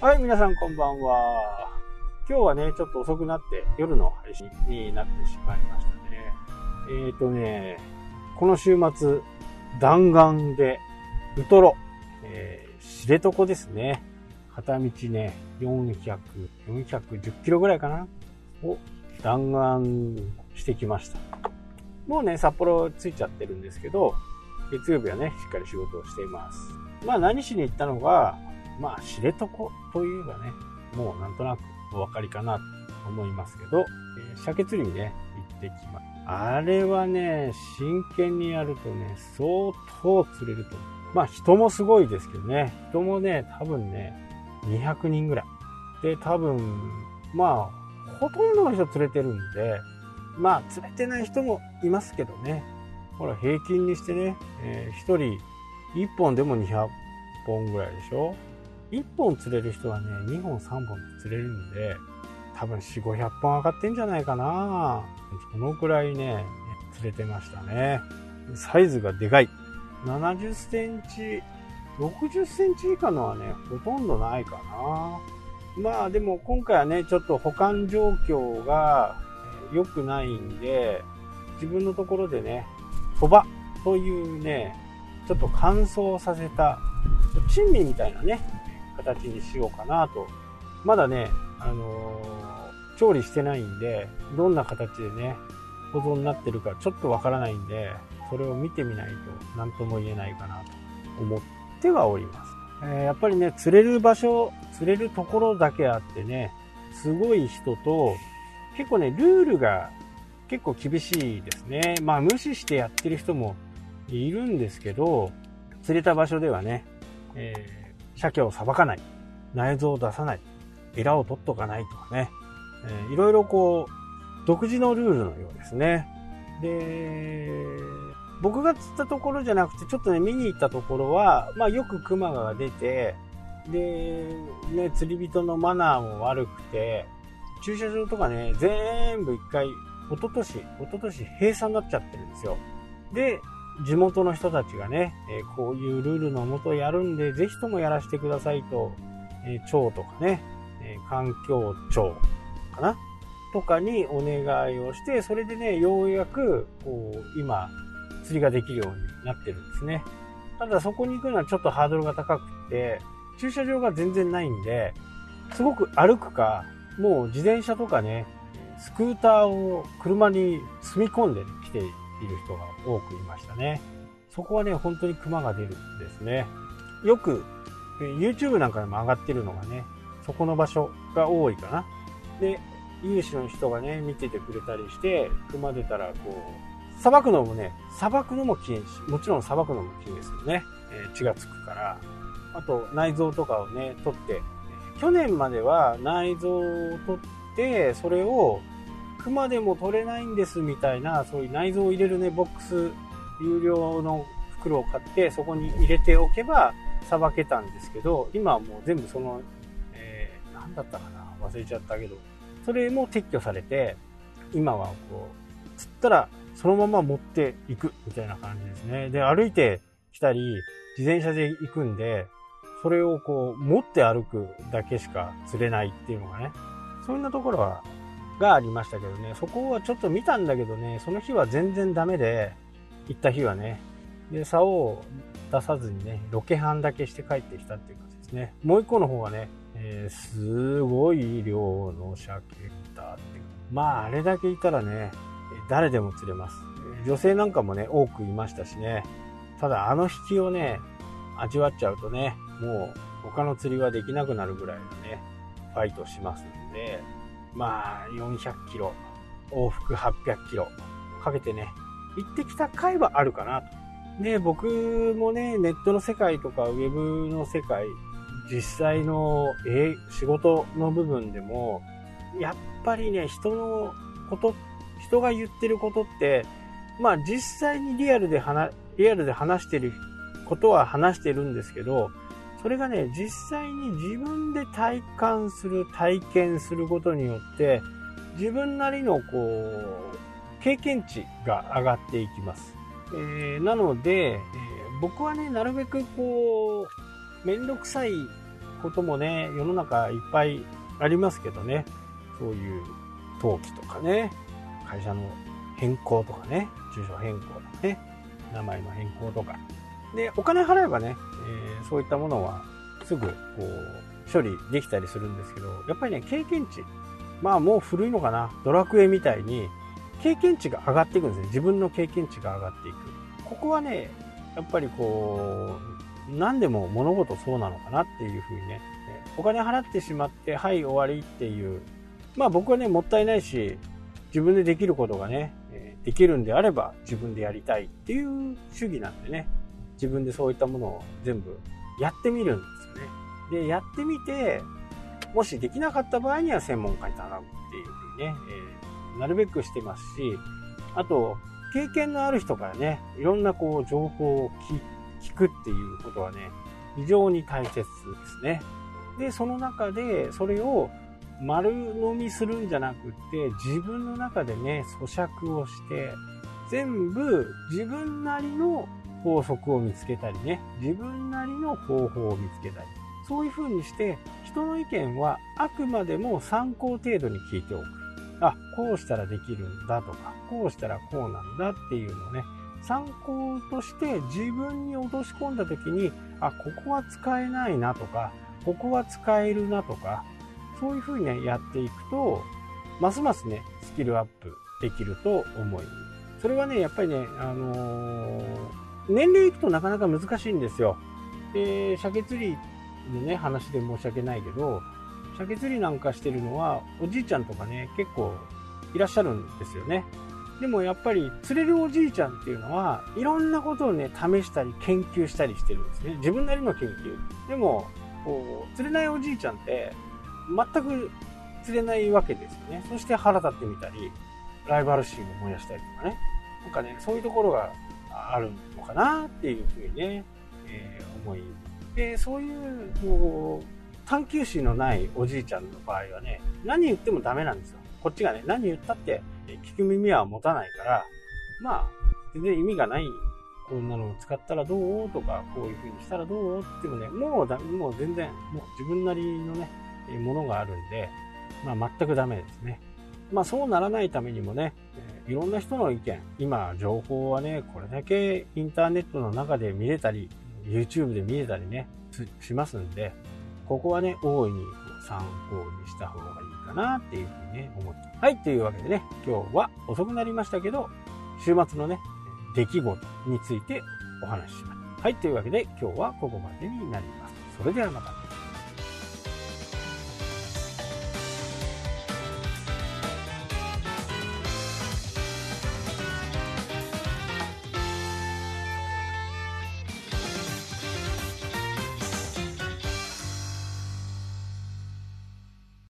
はい、皆さんこんばんは。今日はね、ちょっと遅くなって夜の配信になってしまいましたね。えーとね、この週末、弾丸で、ウトロ、えー、知床ですね。片道ね、400、410キロぐらいかな？を弾丸してきました。もうね、札幌着いちゃってるんですけど、月曜日はね、しっかり仕事をしています。まあ何しに行ったのが、まあ知床といえばね、もうなんとなくお分かりかなと思いますけど、えー、鮭釣りにね、行ってきます。あれはね、真剣にやるとね、相当釣れると思う。まあ人もすごいですけどね、人もね、多分ね、200人ぐらい。で、多分、まあ、ほとんどの人釣れてるんで、まあ釣れてない人もいますけどね。ほら、平均にしてね、えー、1人1本でも200本ぐらいでしょ1本釣れる人はね、2本3本釣れるんで、多分4、500本上がってんじゃないかなそのくらいね、釣れてましたね。サイズがでかい。70センチ、60センチ以下のはね、ほとんどないかな。まあでも今回はね、ちょっと保管状況が良くないんで、自分のところでね、そばというね、ちょっと乾燥させた、珍味みたいなね、形にしようかなと。まだね、あのー、調理してないんで、どんな形でね、保存になってるかちょっとわからないんで、それを見てみないと何とも言えないかなと思ってはおります。えー、やっぱりね、釣れる場所、釣れるところだけあってね、すごい人と、結構ね、ルールが結構厳しいですね。まあ無視してやってる人もいるんですけど、釣れた場所ではね、えー、鮭をさばかない、内臓を出さない、エラを取っとかないとかね、えー、いろいろこう、独自のルールのようですね。で、僕が釣ったところじゃなくて、ちょっとね、見に行ったところは、まあよくクマが出て、で、ね、釣り人のマナーも悪くて、駐車場とかね、全部一回、一昨年、一昨年閉鎖になっちゃってるんですよ。で、地元の人たちがね、え、こういうルールのもとやるんで、ぜひともやらせてくださいと、えー、町とかね、え、環境庁かな？とかにお願いをして、それでね、ようやく、こう、今、釣りができるようになってるんですね。ただそこに行くのはちょっとハードルが高くて、駐車場が全然ないんで、すごく歩くか、もう自転車とかね、スクーターを車に積み込んできている人が多くいましたね。そこはね、本当に熊が出るんですね。よく、YouTube なんかでも上がってるのがね、そこの場所が多いかな。で、有志の人がね、見ててくれたりして、熊出たら、こう、さばくのもね、さばくのも禁止。もちろんさばくのも禁止ですよね。えー、血がつくから。あと、内臓とかをね、取って、去年までは内臓を取って、それを熊でも取れないんですみたいな、そういう内臓を入れるね、ボックス、有料の袋を買って、そこに入れておけば、さばけたんですけど、今はもう全部その、えー、何だったかな忘れちゃったけど、それも撤去されて、今はこう、釣ったらそのまま持っていくみたいな感じですね。で、歩いてきたり、自転車で行くんで、それをこう、持って歩くだけしか釣れないっていうのがね、そんなところは、がありましたけどね、そこはちょっと見たんだけどね、その日は全然ダメで、行った日はね、で、竿を出さずにね、ロケハンだけして帰ってきたっていう感じですね。もう一個の方はね、えー、すごい量の鮭だっていう。まあ、あれだけいたらね、誰でも釣れます。女性なんかもね、多くいましたしね。ただ、あの引きをね、味わっちゃうとね、もう他の釣りはできなくなるぐらいのね、ファイトしますんで、まあ、400キロ、往復800キロかけてね、行ってきた回はあるかなと。で、僕もね、ネットの世界とかウェブの世界、実際の、え仕事の部分でも、やっぱりね、人のこと、人が言ってることって、まあ実際にリアルで話、リアルで話してることは話してるんですけど、それがね、実際に自分で体感する、体験することによって、自分なりのこう、経験値が上がっていきます。えー、なので、えー、僕はね、なるべくこう、めんどくさいこともね、世の中いっぱいありますけどね、そういう登記とかね、会社の変更とかね、住所変更とかね、名前の変更とか。で、お金払えばね、えー、そういったものはすぐこう処理できたりするんですけど、やっぱりね、経験値。まあもう古いのかな、ドラクエみたいに経験値が上がっていくんですね。自分の経験値が上がっていく。ここはね、やっぱりこう、何でも物事そうなのかなっていうふうにね、お金払ってしまって、はい、終わりっていう。まあ僕はね、もったいないし、自分でできることがね、できるんであれば自分でやりたいっていう主義なんでね、自分でそういったものを全部やってみるんですよね。で、やってみて、もしできなかった場合には専門家に頼むっていうふうにね、えー、なるべくしてますし、あと、経験のある人からね、いろんなこう情報を聞くっていうことはね、非常に大切ですね。で、その中でそれを丸飲みするんじゃなくって自分の中でね咀嚼をして全部自分なりの法則を見つけたりね。自分なりの方法を見つけたり。そういう風にして人の意見はあくまでも参考程度に聞いておく。あこうしたらできるんだとかこうしたらこうなんだっていうのをね。参考として自分に落とし込んだ時にあここは使えないなとかここは使えるなとかそういうふうにね、やっていくと、ますますね、スキルアップできると思います。それはね、やっぱりね、あのー、年齢いくとなかなか難しいんですよ。で、鮭釣りのね、話で申し訳ないけど、鮭釣りなんかしてるのは、おじいちゃんとかね、結構いらっしゃるんですよね。でもやっぱり釣れるおじいちゃんっていうのは、いろんなことをね、試したり研究したりしてるんですね。自分なりの研究。でも、こう、釣れないおじいちゃんって、全く釣れないわけですよね。そして腹立ってみたり、ライバル心を燃やしたりとかね。なんかね、そういうところがあるのかなっていうふうにね、えー、思い。で、そういう、こう、探求心のないおじいちゃんの場合はね、何言ってもダメなんですよ。こっちがね、何言ったって聞く耳は持たないから、まあ、全然意味がない。こんなのを使ったらどう？とか、こういう風にしたらどう？っていうのね、もうだ、もう全然、もう自分なりのね、ものがあるんで、まあ、全くダメですね。まあ、そうならないためにもね、いろんな人の意見、今、情報はね、これだけインターネットの中で見れたり、YouTube で見れたりね、しますんで、ここはね、大いに参考にした方がいいかなっていうふうにね、思って。はい、というわけでね、今日は遅くなりましたけど、週末のね、出来事についてお話しします。はい、というわけで今日はここまでになります。それではまた。